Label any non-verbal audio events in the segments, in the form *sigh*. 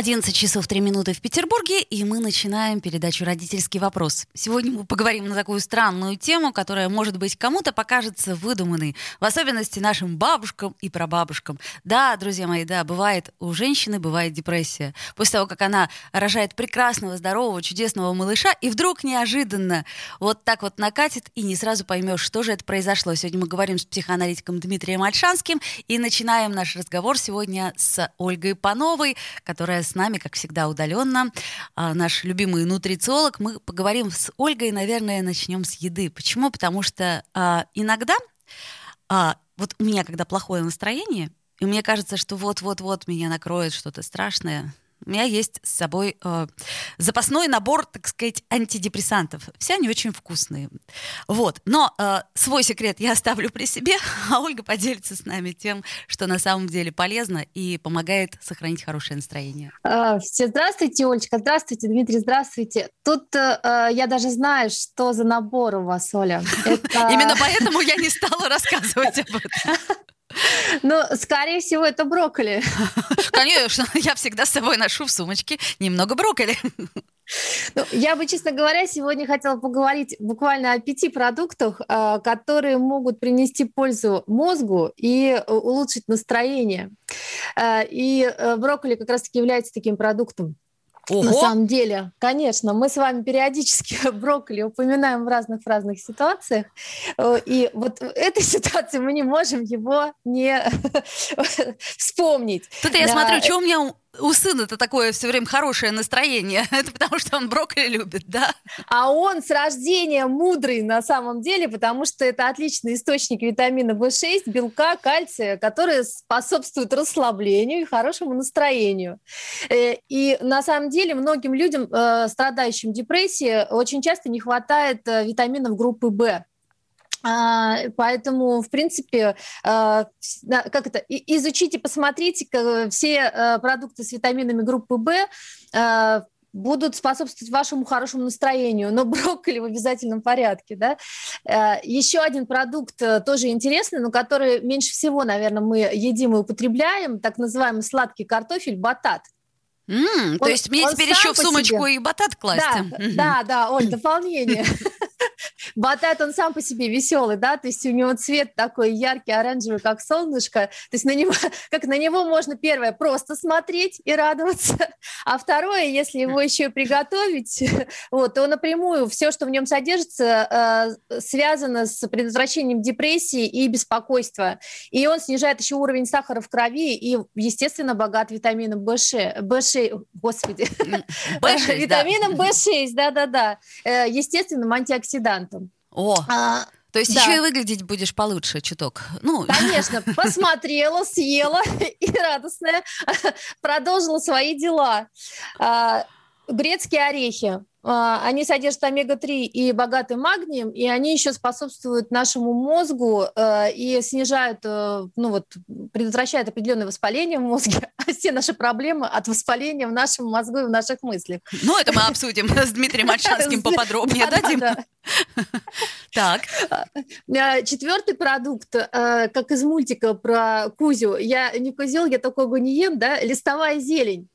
11 часов 3 минуты в Петербурге, и мы начинаем передачу «Родительский вопрос». Сегодня мы поговорим на такую странную тему, которая, может быть, кому-то покажется выдуманной, в особенности нашим бабушкам и прабабушкам. Да, друзья мои, да, бывает у женщины, бывает депрессия. После того, как она рожает прекрасного, здорового, чудесного малыша, и вдруг неожиданно вот так вот накатит, и не сразу поймешь, что же это произошло. Сегодня мы говорим с психоаналитиком Дмитрием Альшанским, и начинаем наш разговор сегодня с Ольгой Пановой, которая с нами, как всегда, удаленно. А, наш любимый нутрициолог. Мы поговорим с Ольгой, наверное, начнем с еды. Почему? Потому что а, иногда, а, вот у меня, когда плохое настроение, и мне кажется, что вот-вот-вот меня накроет что-то страшное, у меня есть с собой э, запасной набор, так сказать, антидепрессантов. Все они очень вкусные. Вот. Но э, свой секрет я оставлю при себе, а Ольга поделится с нами тем, что на самом деле полезно и помогает сохранить хорошее настроение. А, все здравствуйте, Олечка. Здравствуйте, Дмитрий. Здравствуйте. Тут э, э я даже знаю, что за набор у вас, Оля. *laughs* Именно поэтому я не стала рассказывать об этом. *laughs* Ну, скорее всего, это брокколи. *laughs* Конечно, *laughs* я всегда с собой ношу в сумочке немного брокколи. Ну, я бы, честно говоря, сегодня хотела поговорить буквально о пяти продуктах, а, которые могут принести пользу мозгу и улучшить настроение. А, и э, брокколи как раз-таки является таким продуктом. Ого. На самом деле, конечно, мы с вами периодически *laughs* брокколи упоминаем в разных разных ситуациях, э, и вот в этой *laughs* ситуации мы не можем его не *laughs* вспомнить. Тут я смотрю, что у меня у сына-то такое все время хорошее настроение. *laughs* Это потому, что он брокколи любит, да? А он с рождения мудрый на самом деле, потому что это отличный источник витамина В6, белка, кальция, которые способствуют расслаблению и хорошему настроению. Э, и на самом деле многим людям, э, страдающим депрессией, очень часто не хватает э, витаминов группы В. А, поэтому, в принципе, а, как это, изучите, посмотрите все э, продукты с витаминами группы В а, будут способствовать вашему хорошему настроению, но *laughs* брокколи в обязательном порядке. Да? Еще один продукт э, тоже интересный, но который меньше всего, наверное, мы едим и употребляем, так называемый сладкий картофель, батат. Mm, он, то есть мне теперь еще в сумочку себе... и батат класть? Да, да, да, Оль, дополнение. *laughs* Батат, он сам по себе веселый, да, то есть у него цвет такой яркий, оранжевый, как солнышко, то есть на него, *laughs* как на него можно, первое, просто смотреть и радоваться, *laughs* а второе, если его еще и приготовить, *laughs* вот, то напрямую все, что в нем содержится, э, связано с предотвращением депрессии и беспокойства, и он снижает еще уровень сахара в крови и, естественно, богат витамином B6, B6 господи, B6, витамином B6, да-да-да, э, естественным антиоксидантом. О, а, то есть да. еще и выглядеть будешь получше чуток. Ну. Конечно, *laughs* посмотрела, съела *laughs* и радостная *laughs* продолжила свои дела. А, грецкие орехи. А, они содержат омега-3 и богаты магнием, и они еще способствуют нашему мозгу э, и снижают, э, ну вот, предотвращают определенное воспаление в мозге, *laughs* а все наши проблемы от воспаления в нашем мозгу и в наших мыслях. Ну, это мы обсудим *laughs* с Дмитрием Альшанским поподробнее, да, Дима? *laughs* Так. А, четвертый продукт, э, как из мультика про Кузю. Я не козел, я такого не ем, да, листовая зелень.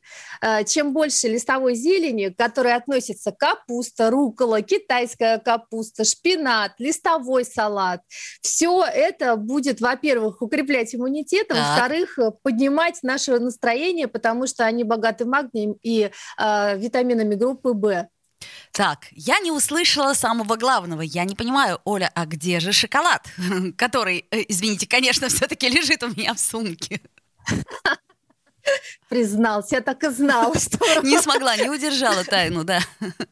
Чем больше листовой зелени, которая относится капуста, рукола, китайская капуста, шпинат, листовой салат, все это будет, во-первых, укреплять иммунитет, а во-вторых, поднимать наше настроение, потому что они богаты магнием и э, витаминами группы В. Так, я не услышала самого главного. Я не понимаю, Оля, а где же шоколад, *laughs* который, э, извините, конечно, все-таки лежит у меня в сумке? *laughs* *laughs* Признался, я так и знала, *laughs* что... Не смогла, не удержала тайну, да.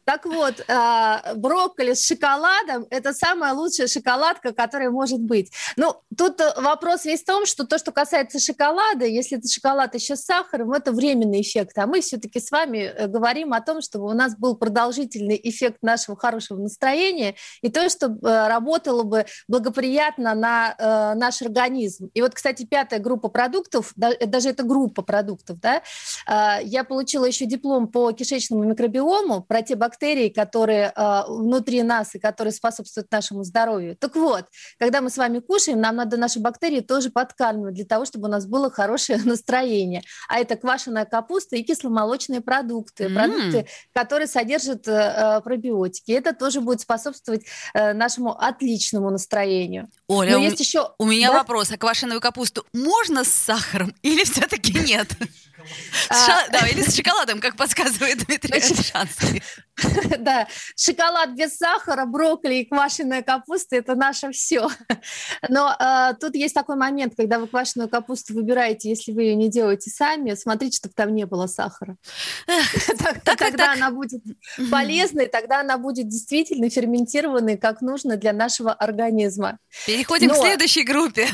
Так вот, а, брокколи с шоколадом – это самая лучшая шоколадка, которая может быть. Ну, тут вопрос весь в том, что то, что касается шоколада, если это шоколад еще с сахаром, это временный эффект. А мы все-таки с вами э, говорим о том, чтобы у нас был продолжительный эффект нашего хорошего настроения и то, чтобы э, работало бы благоприятно на э, наш организм. И вот, кстати, пятая группа продуктов, даже это группа продуктов, да, а, я получила еще диплом по кишечному микробиому про те бактерии, которые а, внутри нас и которые способствуют нашему здоровью. Так вот, когда мы с вами кушаем, нам надо наши бактерии тоже подкармливать для того, чтобы у нас было хорошее *laughs* настроение. А это квашеная капуста и кисломолочные продукты, mm. продукты, которые содержат э, пробиотики. Это тоже будет способствовать э, нашему отличному настроению. Оля, Но у, есть еще... у меня да? вопрос. А квашеную капусту можно с сахаром или все-таки нет? А, да, или с шоколадом, как подсказывает Дмитрий Шанский. *laughs* Да, шоколад без сахара, брокколи и квашеная капуста – это наше все. *laughs* Но э, тут есть такой момент, когда вы квашеную капусту выбираете, если вы ее не делаете сами, смотрите, чтобы там не было сахара. *laughs* Тогда она будет полезной, тогда она будет действительно ферментированной, как нужно для нашего организма. Переходим к следующей группе.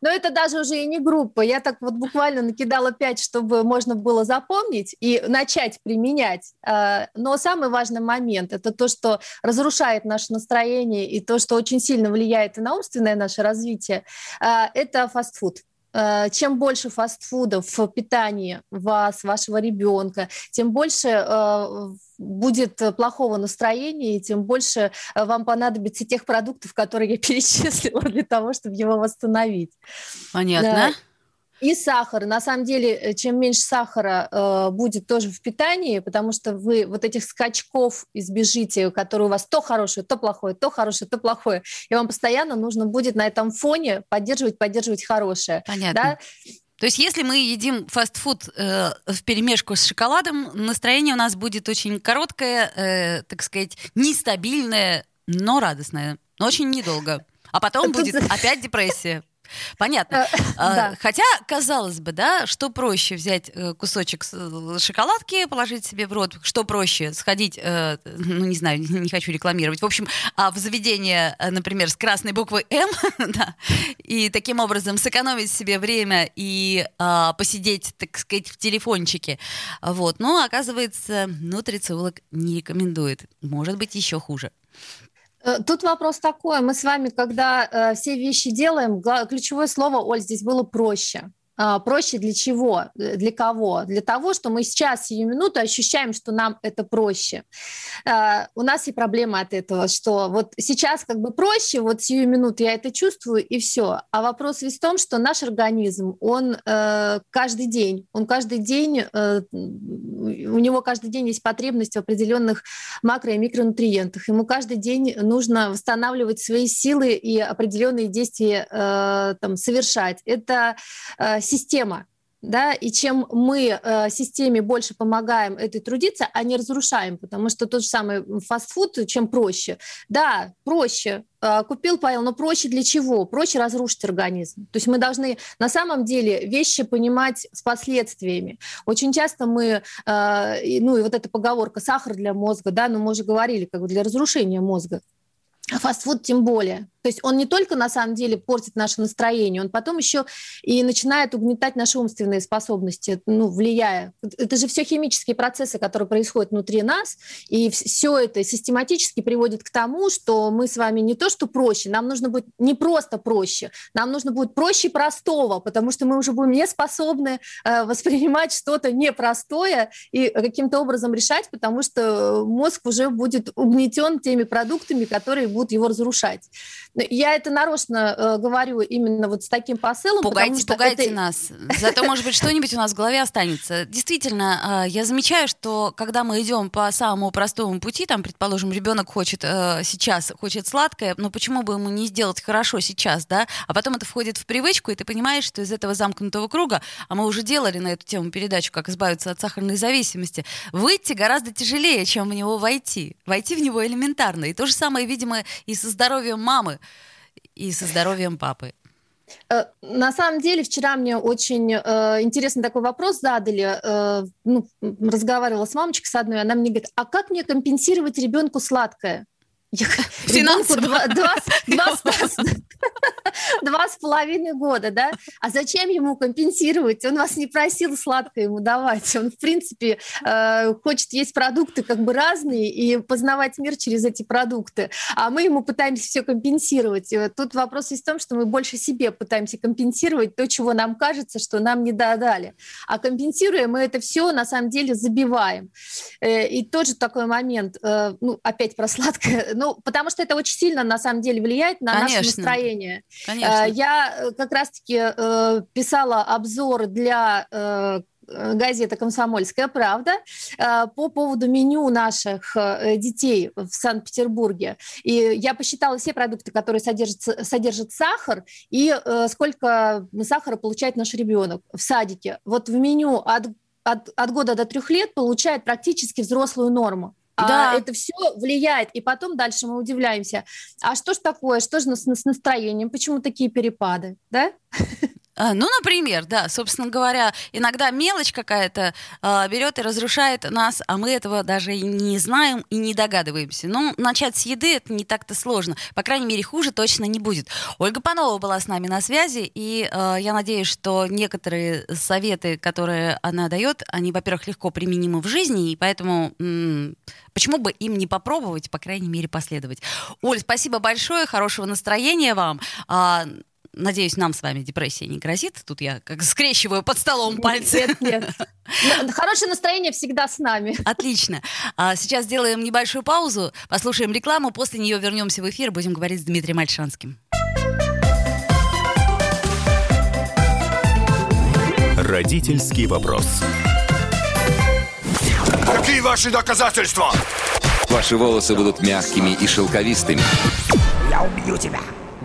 Но это даже уже и не группа. Я так вот буквально накидала пять, чтобы можно было запомнить и начать применять. Э, но сам самый важный момент. Это то, что разрушает наше настроение и то, что очень сильно влияет и на умственное наше развитие. А, это фастфуд а, чем больше фастфудов в питании вас, вашего ребенка, тем больше будет плохого настроения, и тем больше вам понадобится тех продуктов, которые я *laughs* перечислила для того, чтобы его восстановить. Понятно. И сахар. На самом деле, э, чем меньше сахара э, будет тоже в питании, потому что вы вот этих скачков избежите, которые у вас то хорошее, то плохое, то хорошее, то плохое, и вам постоянно нужно будет на этом фоне поддерживать, поддерживать хорошее. Понятно. Да? То есть, если мы едим фастфуд э, в перемешку с шоколадом, настроение у нас будет очень короткое, э, так сказать, нестабильное, но радостное, но очень недолго. А потом будет опять депрессия. Понятно. Э, *laughs* а, хотя, казалось бы, да, что проще взять э, кусочек э, шоколадки, положить себе в рот, что проще сходить, ну, не знаю, *laughs* не хочу рекламировать, в общем, а, в заведение, например, с красной буквой М, *laughs* да, и таким образом сэкономить себе время и а, посидеть, так сказать, в телефончике. Вот. Но, оказывается, нутрициолог не рекомендует. Может быть, еще хуже. Э, тут вопрос такой. Мы с вами, когда э, все вещи делаем, ключевое слово, Оль, здесь было проще. А, проще для чего? Э, для кого? Для того, что мы сейчас, сию минуту, ощущаем, что нам это проще. А, у нас и проблема от этого, что вот сейчас как бы проще, вот сию минуту я это чувствую, и все. А вопрос весь в том, что наш организм, он э, каждый день, он каждый день, э, у него каждый день есть потребность в определенных макро- и микронутриентах. Ему каждый день нужно восстанавливать свои силы и определенные действия там, совершать. Это система, да, и чем мы э, системе больше помогаем этой трудиться, а не разрушаем, потому что тот же самый фастфуд, чем проще. Да, проще, э, купил, поел, но проще для чего? Проще разрушить организм. То есть мы должны на самом деле вещи понимать с последствиями. Очень часто мы, э, ну и вот эта поговорка «сахар для мозга», да, но мы уже говорили, как бы для разрушения мозга. А фастфуд тем более. То есть он не только на самом деле портит наше настроение, он потом еще и начинает угнетать наши умственные способности, ну, влияя. Это же все химические процессы, которые происходят внутри нас, и все это систематически приводит к тому, что мы с вами не то что проще, нам нужно будет не просто проще, нам нужно будет проще простого, потому что мы уже будем не способны э, воспринимать что-то непростое и каким-то образом решать, потому что мозг уже будет угнетен теми продуктами, которые будут его разрушать. Я это нарочно э, говорю именно вот с таким посылом. Пугайте, пугайте это... нас. Зато, может быть, что-нибудь у нас в голове останется. Действительно, э, я замечаю, что когда мы идем по самому простому пути, там, предположим, ребенок хочет э, сейчас, хочет сладкое, но почему бы ему не сделать хорошо сейчас, да? А потом это входит в привычку, и ты понимаешь, что из этого замкнутого круга, а мы уже делали на эту тему передачу, как избавиться от сахарной зависимости, выйти гораздо тяжелее, чем в него войти. Войти в него элементарно. И то же самое, видимо, и со здоровьем мамы и со здоровьем папы. Э, на самом деле, вчера мне очень э, интересный такой вопрос задали. Э, ну, разговаривала с мамочкой с одной, она мне говорит, а как мне компенсировать ребенку сладкое? *laughs* Финансово. Два, два, *laughs* два, *laughs* два с половиной года, да? А зачем ему компенсировать? Он вас не просил сладкое ему давать. Он, в принципе, э, хочет есть продукты как бы разные и познавать мир через эти продукты. А мы ему пытаемся все компенсировать. И тут вопрос есть в том, что мы больше себе пытаемся компенсировать то, чего нам кажется, что нам не додали. А компенсируя, мы это все на самом деле забиваем. Э, и тоже такой момент, э, ну, опять про сладкое, ну, потому что это очень сильно на самом деле влияет на Конечно. наше настроение. Конечно. Э, я э, как раз-таки э, писала обзор для газета «Комсомольская правда» по поводу меню наших детей в Санкт-Петербурге. И я посчитала все продукты, которые содержат, содержат сахар, и сколько сахара получает наш ребенок в садике. Вот в меню от, от, от года до трех лет получает практически взрослую норму. А да. А это все влияет. И потом дальше мы удивляемся, а что ж такое, что же с настроением, почему такие перепады, да? *laughs* А, ну, например, да, собственно говоря, иногда мелочь какая-то э, берет и разрушает нас, а мы этого даже и не знаем и не догадываемся. Ну, начать с еды это не так-то сложно. По крайней мере, хуже точно не будет. Ольга Панова была с нами на связи, и э, я надеюсь, что некоторые советы, которые она дает, они, во-первых, легко применимы в жизни, и поэтому м- почему бы им не попробовать, по крайней мере, последовать. Оль, спасибо большое, хорошего настроения вам. Надеюсь, нам с вами депрессия не грозит. Тут я как скрещиваю под столом пальцы. Нет, нет. Хорошее настроение всегда с нами. Отлично. А сейчас сделаем небольшую паузу, послушаем рекламу, после нее вернемся в эфир, будем говорить с Дмитрием Альшанским. Родительский вопрос. Какие ваши доказательства? Ваши волосы будут мягкими и шелковистыми. Я убью тебя.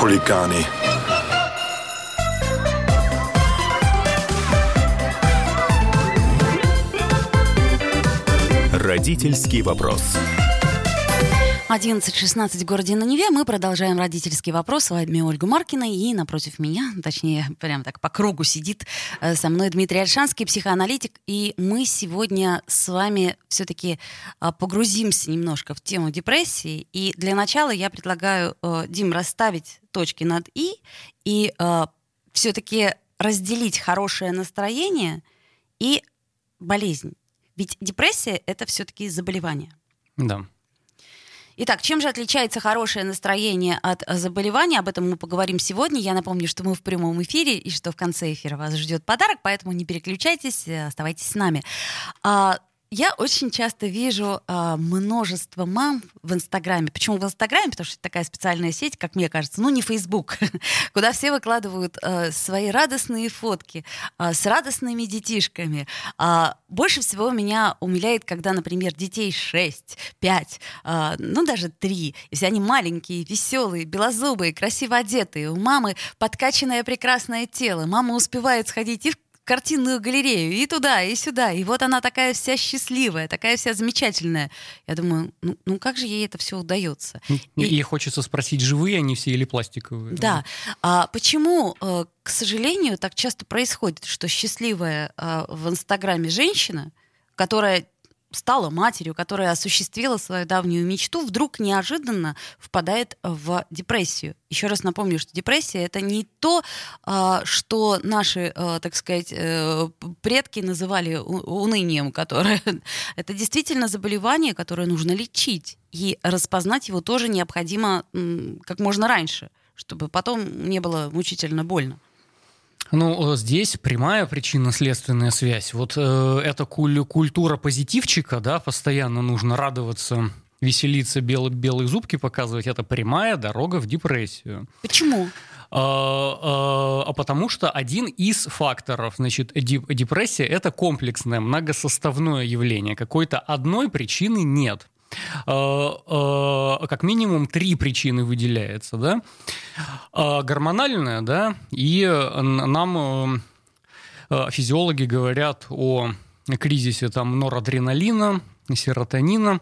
Хулиганы. Родительский вопрос. 11.16 в городе на Неве. Мы продолжаем родительский вопрос. С вами Ольга Маркина. И напротив меня, точнее, прям так по кругу сидит э, со мной Дмитрий Альшанский, психоаналитик. И мы сегодня с вами все-таки э, погрузимся немножко в тему депрессии. И для начала я предлагаю, э, Дим, расставить точки над «и» и все-таки разделить хорошее настроение и болезнь. Ведь депрессия — это все-таки заболевание. Да. Итак, чем же отличается хорошее настроение от заболевания? Об этом мы поговорим сегодня. Я напомню, что мы в прямом эфире и что в конце эфира вас ждет подарок, поэтому не переключайтесь, оставайтесь с нами. А, я очень часто вижу э, множество мам в Инстаграме. Почему в Инстаграме? Потому что это такая специальная сеть, как мне кажется, ну не Фейсбук, *laughs* куда все выкладывают э, свои радостные фотки э, с радостными детишками. Э, больше всего меня умиляет, когда, например, детей 6, 5, э, ну даже 3, и все они маленькие, веселые, белозубые, красиво одетые. У мамы подкачанное прекрасное тело. Мама успевает сходить и в картинную галерею, и туда, и сюда. И вот она такая вся счастливая, такая вся замечательная. Я думаю, ну, ну как же ей это все удается? И, и хочется спросить, живые они все или пластиковые? Да. А почему, э, к сожалению, так часто происходит, что счастливая э, в Инстаграме женщина, которая стала матерью, которая осуществила свою давнюю мечту, вдруг неожиданно впадает в депрессию. Еще раз напомню, что депрессия это не то, а, что наши, а, так сказать, э, предки называли унынием, которое *laughs* это действительно заболевание, которое нужно лечить. И распознать его тоже необходимо как можно раньше, чтобы потом не было мучительно больно. Ну, э, здесь прямая причинно-следственная связь. Вот э, эта куль- культура позитивчика, да, постоянно нужно радоваться, веселиться, белые, белые зубки показывать, это прямая дорога в депрессию. Почему? А, а, а потому что один из факторов, значит, деп- депрессия это комплексное, многосоставное явление. Какой-то одной причины нет. А, а, как минимум три причины выделяется, да? А, Гормональная, да, и н- нам э, э, физиологи говорят о кризисе там норадреналина, серотонина.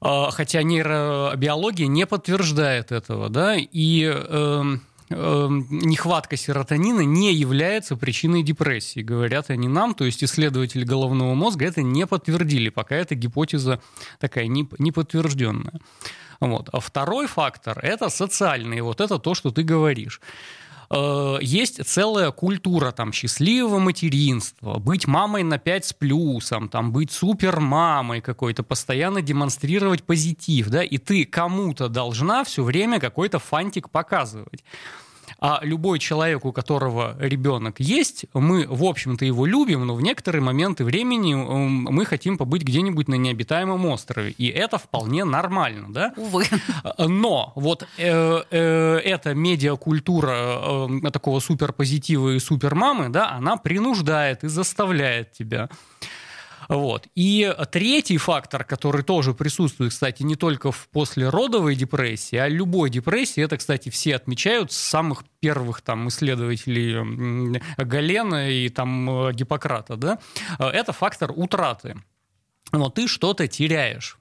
А, Хотя нейробиология не подтверждает этого, да, и эм, эм, нехватка серотонина не является причиной депрессии, говорят они нам, то есть исследователи головного мозга это не подтвердили, пока эта гипотеза такая не, не подтвержденная. Вот. А второй фактор – это социальный, вот это то, что ты говоришь э, есть целая культура там счастливого материнства, быть мамой на 5 с плюсом, там быть супер мамой какой-то, постоянно демонстрировать позитив, да, и ты кому-то должна все время какой-то фантик показывать. А любой человек, у которого ребенок есть, мы, в общем-то, его любим, но в некоторые моменты времени м, мы хотим побыть где-нибудь на необитаемом острове. И это вполне нормально, да? Увы. Но вот э, э, эта медиакультура э, такого суперпозитива и супермамы, да, она принуждает и заставляет тебя. Вот. И третий фактор, который тоже присутствует, кстати, не только в послеродовой депрессии, а любой депрессии, это, кстати, все отмечают с самых первых там исследователей Галена и там э, Гиппократа, да, Э, это фактор утраты. Но ты что-то теряешь.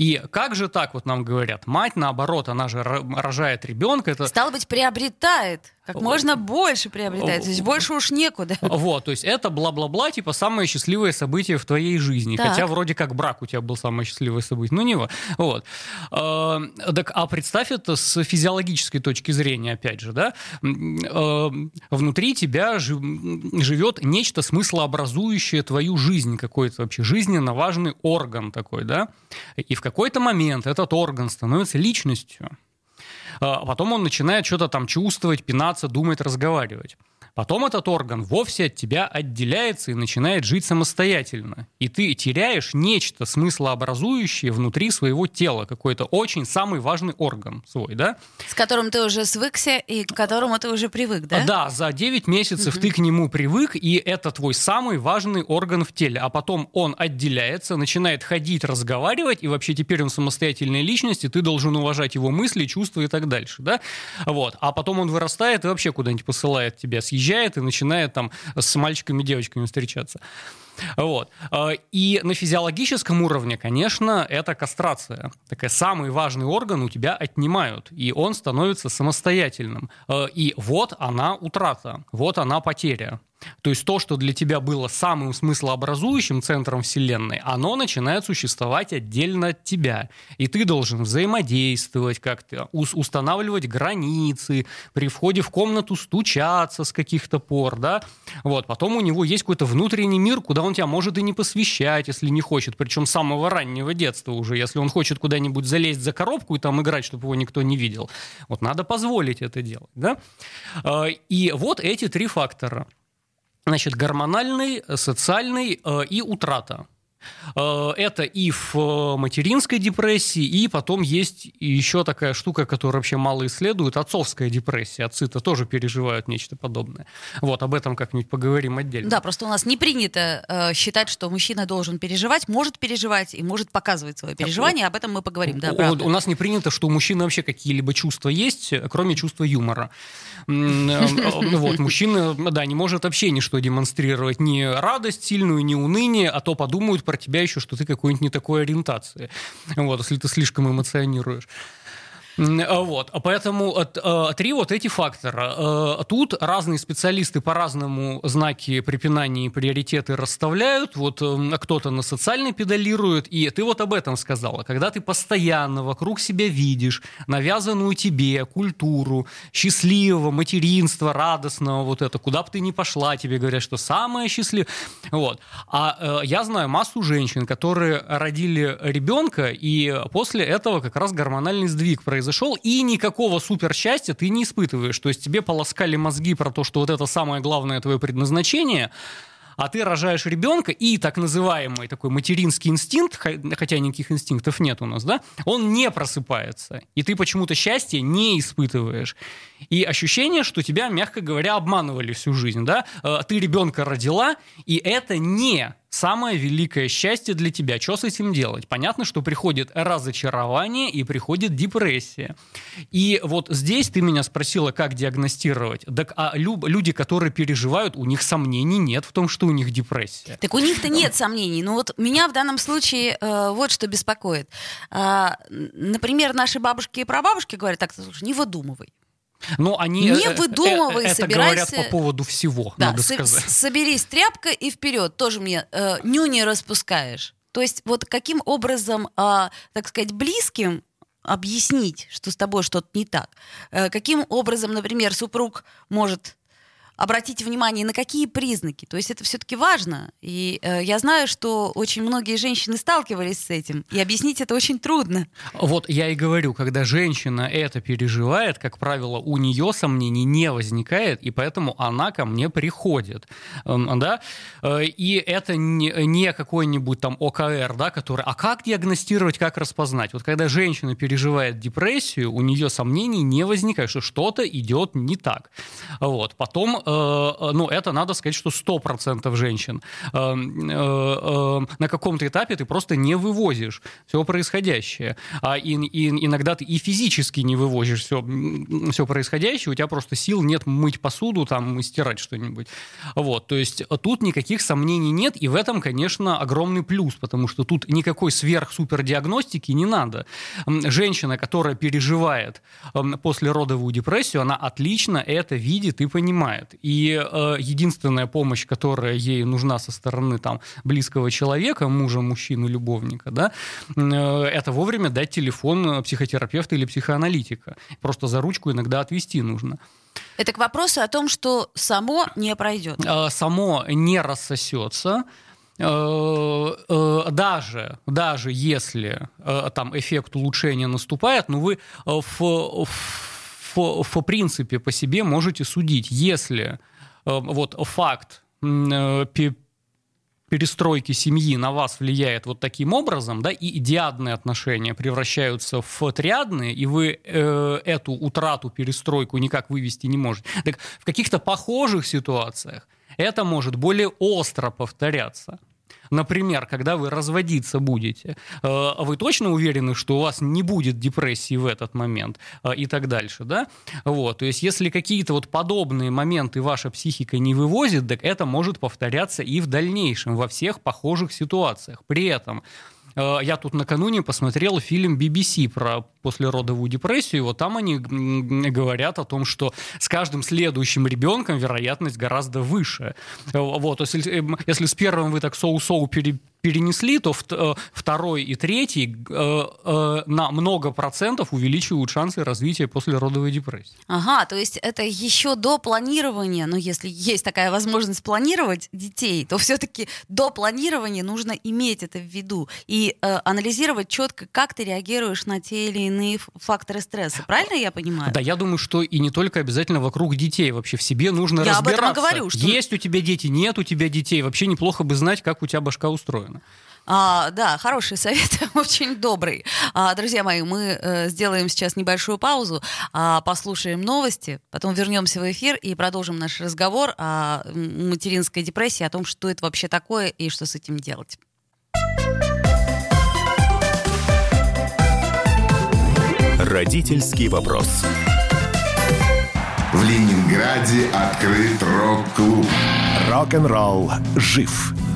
И как же так, вот нам говорят, мать, наоборот, она же ро- рожает ребенка, это Стало быть, приобретает. Как можно больше приобретает. То есть больше уж некуда. *laughs* Вот, то есть это бла-бла-бла, типа самое счастливое событие в твоей жизни. Так. Хотя вроде как брак у тебя был самое счастливое событие. Ну, не во- вот. Э, так, а представь это с физиологической точки зрения, опять же, да? Э, Внутри тебя жи- живет нечто смыслообразующее твою жизнь, какой-то вообще жизненно важный орган такой, да? И в какой-то момент этот орган становится личностью. А Потом он начинает что-то там чувствовать, пинаться, думать, разговаривать. Потом этот орган вовсе от тебя отделяется и начинает жить самостоятельно. И ты теряешь нечто смыслообразующее внутри своего тела, какой-то очень самый важный орган свой, да? С которым ты уже свыкся и к которому ты уже привык, да? Да, за 9 месяцев ты к нему привык, и это твой самый важный орган в теле. А потом он отделяется, начинает ходить, разговаривать, и вообще теперь он самостоятельная личность, и ты должен уважать его мысли, чувства и так дальше, да? Вот. А потом он вырастает и вообще куда-нибудь посылает тебя, съезжает и начинает там с мальчиками и девочками встречаться. Вот. Э, И на физиологическом уровне, конечно, это кастрация. Такая самый важный орган у тебя отнимают, и он становится самостоятельным. Э, И вот она утрата, вот она потеря. То есть то, что для тебя было самым смыслообразующим центром Вселенной, оно начинает существовать отдельно от тебя. И ты должен взаимодействовать как-то, ус- устанавливать границы, при входе в комнату стучаться с каких-то пор, да. Вот. Потом у него есть какой-то внутренний мир, куда он тебя может и не посвящать, если не хочет, причем с самого раннего детства уже. Если он хочет куда-нибудь залезть за коробку и там играть, чтобы его никто не видел, вот надо позволить это делать, да. Э, И вот эти три фактора. Значит, гормональный, социальный э, и утрата. Э, Это и в э, материнской депрессии, и потом есть еще такая штука, которую вообще мало исследуют, отцовская депрессия. Отцы-то тоже переживают нечто подобное. Вот, об этом как-нибудь поговорим отдельно. Да, просто у нас не принято э, считать, что мужчина должен переживать, может переживать и может показывать свое переживание. Об этом мы поговорим, да, У- правда. У нас не принято, что у мужчины вообще какие-либо чувства есть, кроме чувства юмора. Вот, мужчина, да, не может вообще ничто демонстрировать, ни радость сильную, ни уныние, а то подумают про тебя еще, что ты какой-нибудь не такой ориентации. Вот, если ты слишком эмоционируешь. А Вот, поэтому от, э, три вот эти фактора. Э, Тут разные специалисты по-разному знаки препинания и приоритеты расставляют. Вот э, кто-то на социальный педалирует, и ты вот об этом сказала. Когда ты постоянно вокруг себя видишь навязанную тебе культуру счастливого, материнства, радостного, вот это, куда бы ты ни пошла, тебе говорят, что самое счастливое. Вот. А э, я знаю массу женщин, которые родили ребенка, и после этого как раз гормональный сдвиг произошел произошел, и никакого супер счастья ты не испытываешь. То есть тебе полоскали мозги про то, что вот это самое главное твое предназначение, а ты рожаешь ребенка, и так называемый такой материнский инстинкт, хотя никаких инстинктов нет у нас, да, он не просыпается. И ты почему-то счастье не испытываешь. И ощущение, что тебя, мягко говоря, обманывали всю жизнь, да, э, ты ребенка родила, и это не самое великое счастье для тебя. Что с этим делать? Понятно, что приходит разочарование и приходит депрессия. И вот здесь ты меня спросила, как диагностировать. Так а люди, которые переживают, у них сомнений нет в том, что у них депрессия. Так у них-то нет сомнений. Но вот меня в данном случае э, вот что беспокоит. Э, например, наши бабушки и прабабушки говорят, так, слушай, не выдумывай. Но они не э, выдумывай, это собирайся. говорят по поводу всего, да, надо сказать. Соберись тряпка и вперед. Тоже мне э, нюни распускаешь. То есть вот каким образом, э, так сказать, близким объяснить, что с тобой что-то не так? Э, каким образом, например, супруг может обратить внимание на какие признаки. То есть это все-таки важно. И э, я знаю, что очень многие женщины сталкивались с этим, и объяснить это очень трудно. Вот я и говорю, когда женщина это переживает, как правило, у нее сомнений не возникает, и поэтому она ко мне приходит. Эм, да? Э, и это не, не какой-нибудь там ОКР, да, который... А как диагностировать, как распознать? Вот когда женщина переживает депрессию, у нее сомнений не возникает, что что-то идет не так. Вот. Потом э, Э, ну, это надо сказать, что 100% женщин. Э, э, на каком-то этапе ты просто не вывозишь все происходящее. А и, и, иногда ты и физически не вывозишь все, все происходящее, у тебя просто сил нет мыть посуду, там, стирать что-нибудь. Вот, то есть тут никаких сомнений нет, и в этом, конечно, огромный плюс, потому что тут никакой сверх-супер-диагностики не надо. Женщина, которая переживает после родовую депрессию, она отлично это видит и понимает. И э, единственная помощь, которая ей нужна со стороны там, близкого человека, мужа, мужчины, любовника, да, э, это вовремя дать телефон психотерапевта или психоаналитика. Просто за ручку иногда отвести нужно. Это к вопросу о том, что само не пройдет. Э, само не рассосется э, э, даже, даже если там эффект улучшения наступает, но ну, вы в, в в, в принципе по себе можете судить, если э, вот факт э, перестройки семьи на вас влияет вот таким образом, да, и диадные отношения превращаются в триадные, и вы э, эту утрату, перестройку никак вывести не можете. Так в каких-то похожих ситуациях это может более остро повторяться. Например, когда вы разводиться будете, э, вы точно уверены, что у вас не будет депрессии в этот момент э, и так дальше, да? Вот, то есть если какие-то вот подобные моменты ваша психика не вывозит, так это может повторяться и в дальнейшем во всех похожих ситуациях. При этом Э, я тут накануне посмотрел фильм BBC про послеродовую депрессию. Вот там они говорят о том, что с каждым следующим ребенком вероятность гораздо выше. Э, вот, если, если с первым вы так соу-соу пере, перенесли, то э, второй и третий э, на много процентов увеличивают шансы развития послеродовой депрессии. Ага, то есть это еще до планирования, но если есть такая возможность планировать детей, то все-таки до планирования нужно иметь это в виду и анализировать четко, как ты реагируешь на те или иные факторы стресса. Правильно я понимаю? Да, я думаю, что и не только обязательно вокруг детей. Вообще в себе нужно я разбираться. об этом и говорю. Что... Есть у тебя дети, нет у тебя детей. Вообще неплохо бы знать, как у тебя башка устроена. А, да, хороший совет, *laughs* очень добрый. А, друзья мои, мы э, сделаем сейчас небольшую паузу, а, послушаем новости, потом вернемся в эфир и продолжим наш разговор о материнской депрессии, о том, что это вообще такое и что с этим делать. Родительский вопрос. В Ленинграде открыт рок-клуб. Рок-н-ролл жив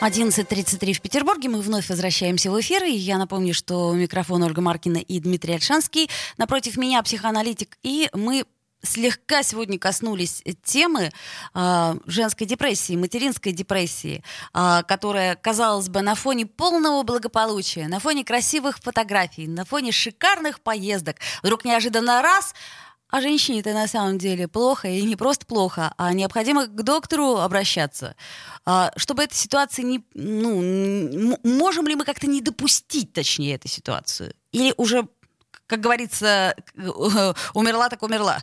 11.33 в Петербурге. Мы вновь возвращаемся в эфир. И я напомню, что у микрофона Ольга Маркина и Дмитрий Альшанский. Напротив меня психоаналитик. И мы слегка сегодня коснулись темы э, женской депрессии, материнской депрессии, э, которая, казалось бы, на фоне полного благополучия, на фоне красивых фотографий, на фоне шикарных поездок, вдруг неожиданно раз а женщине-то на самом деле плохо, и не просто плохо, а необходимо к доктору обращаться. А, чтобы эта ситуация не... Ну, можем ли мы как-то не допустить, точнее, эту ситуацию? Или уже, как говорится, умерла так умерла?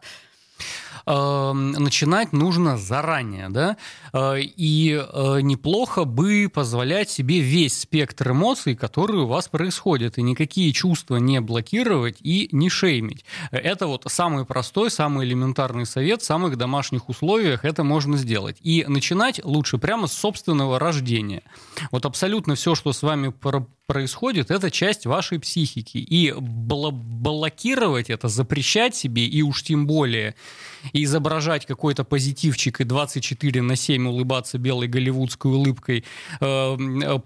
Эм, начинать нужно заранее, да, э, и э, неплохо бы позволять себе весь спектр эмоций, которые у вас происходят, и никакие чувства не блокировать и не шеймить. Это вот самый простой, самый элементарный совет в самых домашних условиях это можно сделать. И начинать лучше прямо с собственного рождения. Вот абсолютно все, что с вами происходит, это часть вашей психики. И блокировать это, запрещать себе, и уж тем более изображать какой-то позитивчик и 24 на 7 улыбаться белой голливудской улыбкой, э, э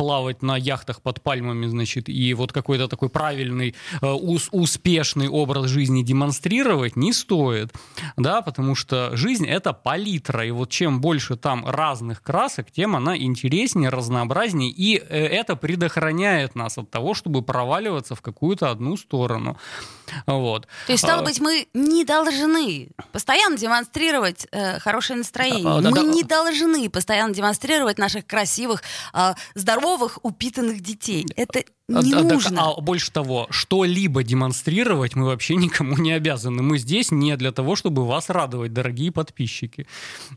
плавать на яхтах под пальмами, значит, и вот какой-то такой правильный, э, ус, успешный образ жизни демонстрировать не стоит, да, потому что жизнь — это палитра, и вот чем больше там разных красок, тем она интереснее, разнообразнее, и э, это предохраняет нас от того, чтобы проваливаться в какую-то одну сторону. Вот. То есть, стало а, быть, мы не должны постоянно демонстрировать э, хорошее настроение. А, да, мы да, не должны постоянно демонстрировать наших красивых, э, здоровых, упитанных детей. Это не а, нужно. А, а больше того, что-либо демонстрировать мы вообще *laughs* никому не обязаны. Мы здесь не для того, чтобы вас радовать, дорогие подписчики.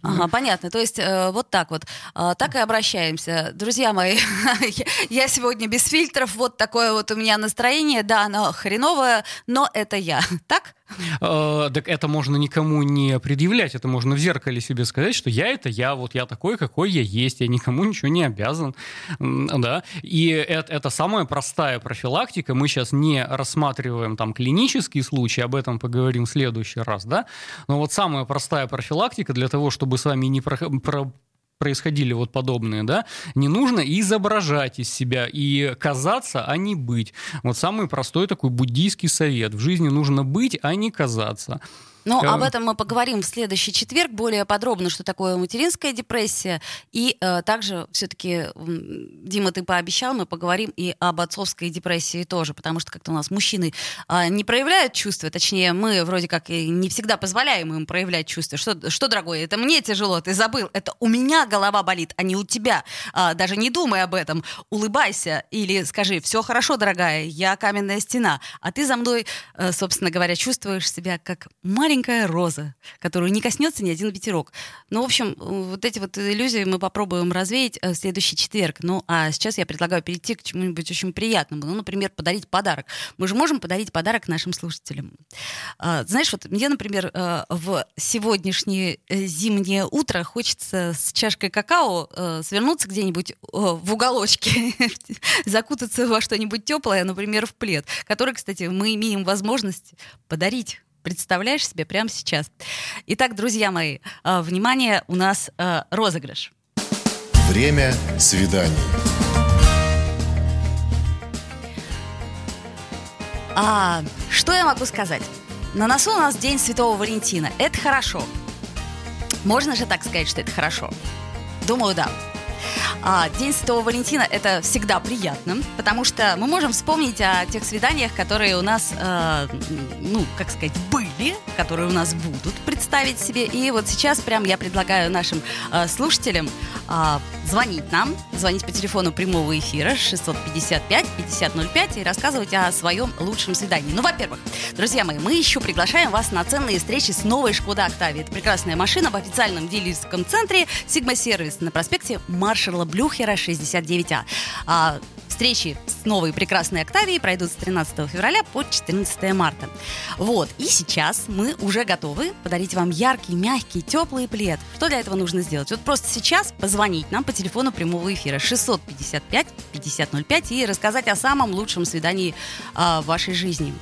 Ага, понятно. То есть э, вот так вот. Э, так и обращаемся. Друзья мои, *laughs* я сегодня без фильтров. Вот такое вот у меня настроение. Да, оно хреновое, но это я. Так? Э, так это можно никому не предъявлять, это можно в зеркале себе сказать, что я это я, вот я такой, какой я есть, я никому ничего не обязан, да, и это, это самая простая профилактика, мы сейчас не рассматриваем там клинические случаи, об этом поговорим в следующий раз, да, но вот самая простая профилактика для того, чтобы с вами не про, про происходили вот подобные, да, не нужно изображать из себя и казаться, а не быть. Вот самый простой такой буддийский совет. В жизни нужно быть, а не казаться. Ну, об этом мы поговорим в следующий четверг более подробно, что такое материнская депрессия. И э, также все-таки, Дима, ты пообещал, мы поговорим и об отцовской депрессии тоже, потому что как-то у нас мужчины э, не проявляют чувства, точнее, мы вроде как и не всегда позволяем им проявлять чувства. Что, что дорогой, это мне тяжело, ты забыл, это у меня голова болит, а не у тебя. Э, даже не думай об этом, улыбайся или скажи, все хорошо, дорогая, я каменная стена, а ты за мной, э, собственно говоря, чувствуешь себя как маленький маленькая роза, которую не коснется ни один ветерок. Ну, в общем, вот эти вот иллюзии мы попробуем развеять э, в следующий четверг. Ну, а сейчас я предлагаю перейти к чему-нибудь очень приятному. Ну, например, подарить подарок. Мы же можем подарить подарок нашим слушателям. А, знаешь, вот мне, например, э, в сегодняшнее э, зимнее утро хочется с чашкой какао свернуться где-нибудь в уголочке, *laughs* закутаться во что-нибудь теплое, например, в плед, который, кстати, мы имеем возможность подарить представляешь себе прямо сейчас. Итак, друзья мои, э, внимание, у нас э, розыгрыш. Время свиданий. А, что я могу сказать? На носу у нас День Святого Валентина. Это хорошо. Можно же так сказать, что это хорошо? Думаю, да. А, День Святого Валентина это всегда приятно, потому что мы можем вспомнить о тех свиданиях, которые у нас, э, ну, как сказать, были, которые у нас будут представить себе. И вот сейчас прям я предлагаю нашим э, слушателям э, звонить нам, звонить по телефону прямого эфира 655-5005 и рассказывать о своем лучшем свидании. Ну, во-первых, друзья мои, мы еще приглашаем вас на ценные встречи с новой Шкода Октавия. Это прекрасная машина в официальном дилерском центре Сигма Сервис на проспекте Маршала Блюхера 69А. А, Встречи с новой прекрасной Октавией пройдут с 13 февраля по 14 марта. Вот, и сейчас мы уже готовы подарить вам яркий, мягкий, теплый плед. Что для этого нужно сделать? Вот просто сейчас позвонить нам по телефону прямого эфира 655 5005 и рассказать о самом лучшем свидании а, в вашей жизни.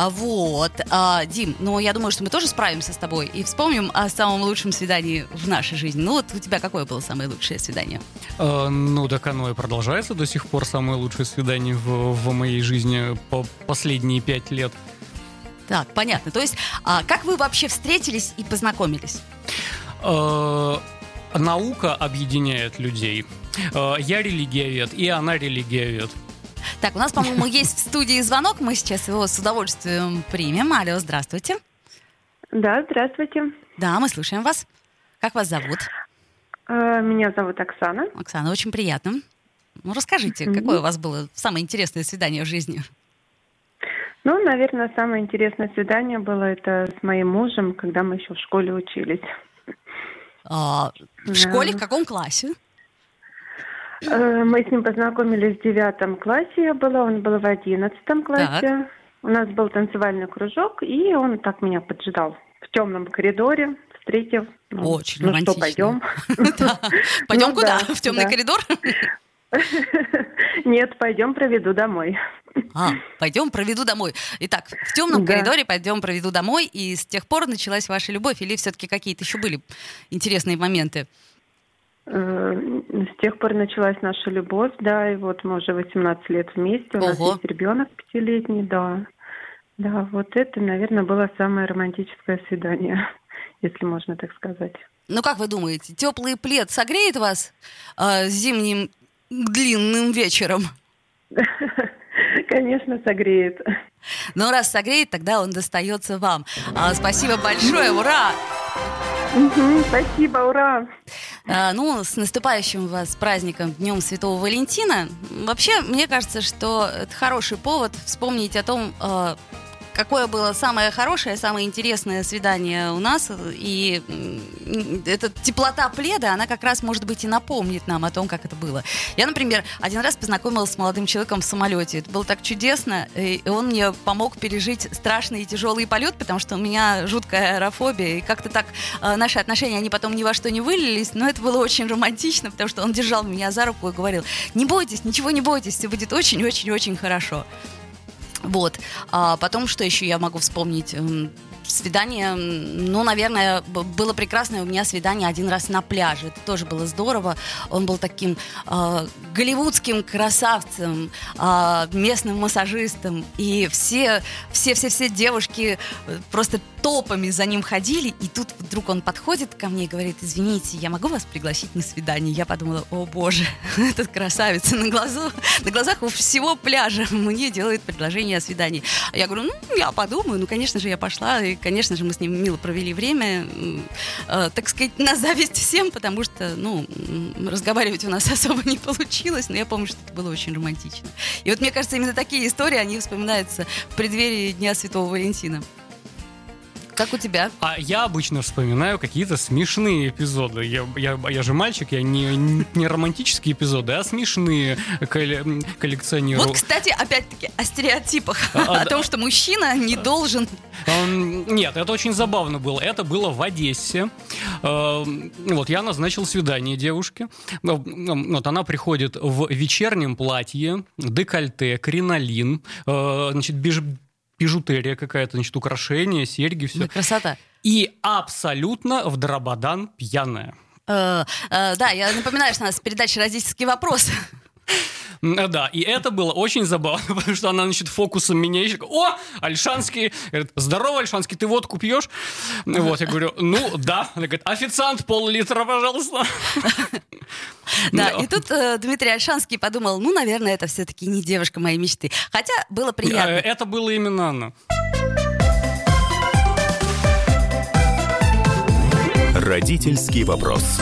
А, вот, а, Дим, ну я думаю, что мы тоже справимся с тобой и вспомним о самом лучшем свидании в нашей жизни. Ну вот у тебя какое было самое лучшее свидание? Э, ну, так оно и продолжается до сих пор. Самое лучшее свидание в, в моей жизни по последние пять лет. Так, понятно. То есть, а как вы вообще встретились и познакомились? Э, наука объединяет людей. Э, я религиовед, и она религиовед. Так, у нас, по-моему, есть в студии звонок. Мы сейчас его с удовольствием примем. Алло, здравствуйте. Да, здравствуйте. Да, мы слушаем вас. Как вас зовут? Э, Меня зовут Оксана. Оксана, очень приятно. Ну, расскажите, какое у вас было самое интересное свидание в жизни? Ну, наверное, самое интересное свидание было это с моим мужем, когда мы еще в школе учились. А, в Да. школе в каком классе? Э, Мы с ним познакомились в девятом классе, я была, он был в одиннадцатом классе. У нас был танцевальный кружок, и он так меня поджидал в темном коридоре, встретив. ну, Очень ну что, романтично. пойдем? *laughs* Пойдем Ну куда? да, В темный коридор? *laughs* Нет, пойдем проведу домой. А, пойдем проведу домой. Итак, в темном Да. коридоре пойдем проведу домой. И с тех пор началась ваша любовь? Или все-таки какие-то еще были интересные моменты? Э, С тех пор началась наша любовь, да, и вот мы уже 18 лет вместе, у нас Ого. есть ребенок пятилетний, да. Да, вот это, наверное, было самое романтическое свидание, *laughs* если можно так сказать. Ну, как вы думаете, теплый плед согреет вас а, зимним длинным вечером? *laughs* Конечно, согреет. Ну, раз согреет, тогда он достается вам. А, спасибо большое, ура! Спасибо, ура! А, ну, с наступающим вас праздником Днем Святого Валентина. Вообще, мне кажется, что это хороший повод вспомнить о том, а, какое было самое хорошее, самое интересное свидание у нас. И эта теплота пледа, она как раз, может быть, и напомнит нам о том, как это было. Я, например, один раз познакомилась с молодым человеком в самолете. Это было так чудесно. И он мне помог пережить страшный и тяжелый полет, потому что у меня жуткая аэрофобия. И как-то так э, наши отношения, они потом ни во что не вылились. Но это было очень романтично, потому что он держал меня за руку и говорил, не бойтесь, ничего не бойтесь, все будет очень-очень-очень хорошо. Вот. А потом, что еще я могу вспомнить? Свидание, ну, наверное, было прекрасное у меня свидание один раз на пляже. Это тоже было здорово. Он был таким а, голливудским красавцем, а, местным массажистом. И все, все, все, все девушки э, просто толпами за ним ходили. И тут вдруг он подходит ко мне и говорит, извините, я могу вас пригласить на свидание? Я подумала, о боже, *laughs* этот красавец на, глазу, на глазах у всего пляжа мне делает предложение о свидании. Я говорю, ну, я подумаю. Ну, конечно же, я пошла, и, конечно же, мы с ним мило провели время. Э, так сказать, на зависть всем, потому что, ну, разговаривать у нас *laughs* особо не получилось, но я помню, что это было очень романтично. И вот мне кажется, именно такие истории, они вспоминаются в преддверии Дня Святого Валентина. Как у тебя? А я обычно вспоминаю какие-то смешные эпизоды. Я, я, я же мальчик, я не, не романтические эпизоды, а смешные колле- коллекционирую. Вот, кстати, опять-таки о стереотипах, А, о да. том, что мужчина не должен Эм, Нет, это очень забавно было. Это было в Одессе. Вот я назначил свидание девушке. Вот она приходит в вечернем платье, декольте, кринолин, э, значит, бижутерия какая-то, значит, украшения, серьги, все. Да, красота. И абсолютно в дрободан пьяная. Э, э, да, я напоминаю, что у нас передача «Родительский вопрос». Э, Да, и это было очень забавно, *laughs* потому что она, значит, фокусом меня ищет. О, Альшанский! Говорит, здорово, Альшанский, ты водку пьешь? Вот, я говорю, ну, да. Она говорит, официант, пол-литра, пожалуйста. *laughs* Да, и тут э, Дмитрий Альшанский подумал, ну, наверное, это все-таки не девушка моей мечты. Хотя было Э, приятно. Это было именно она. Родительский вопрос.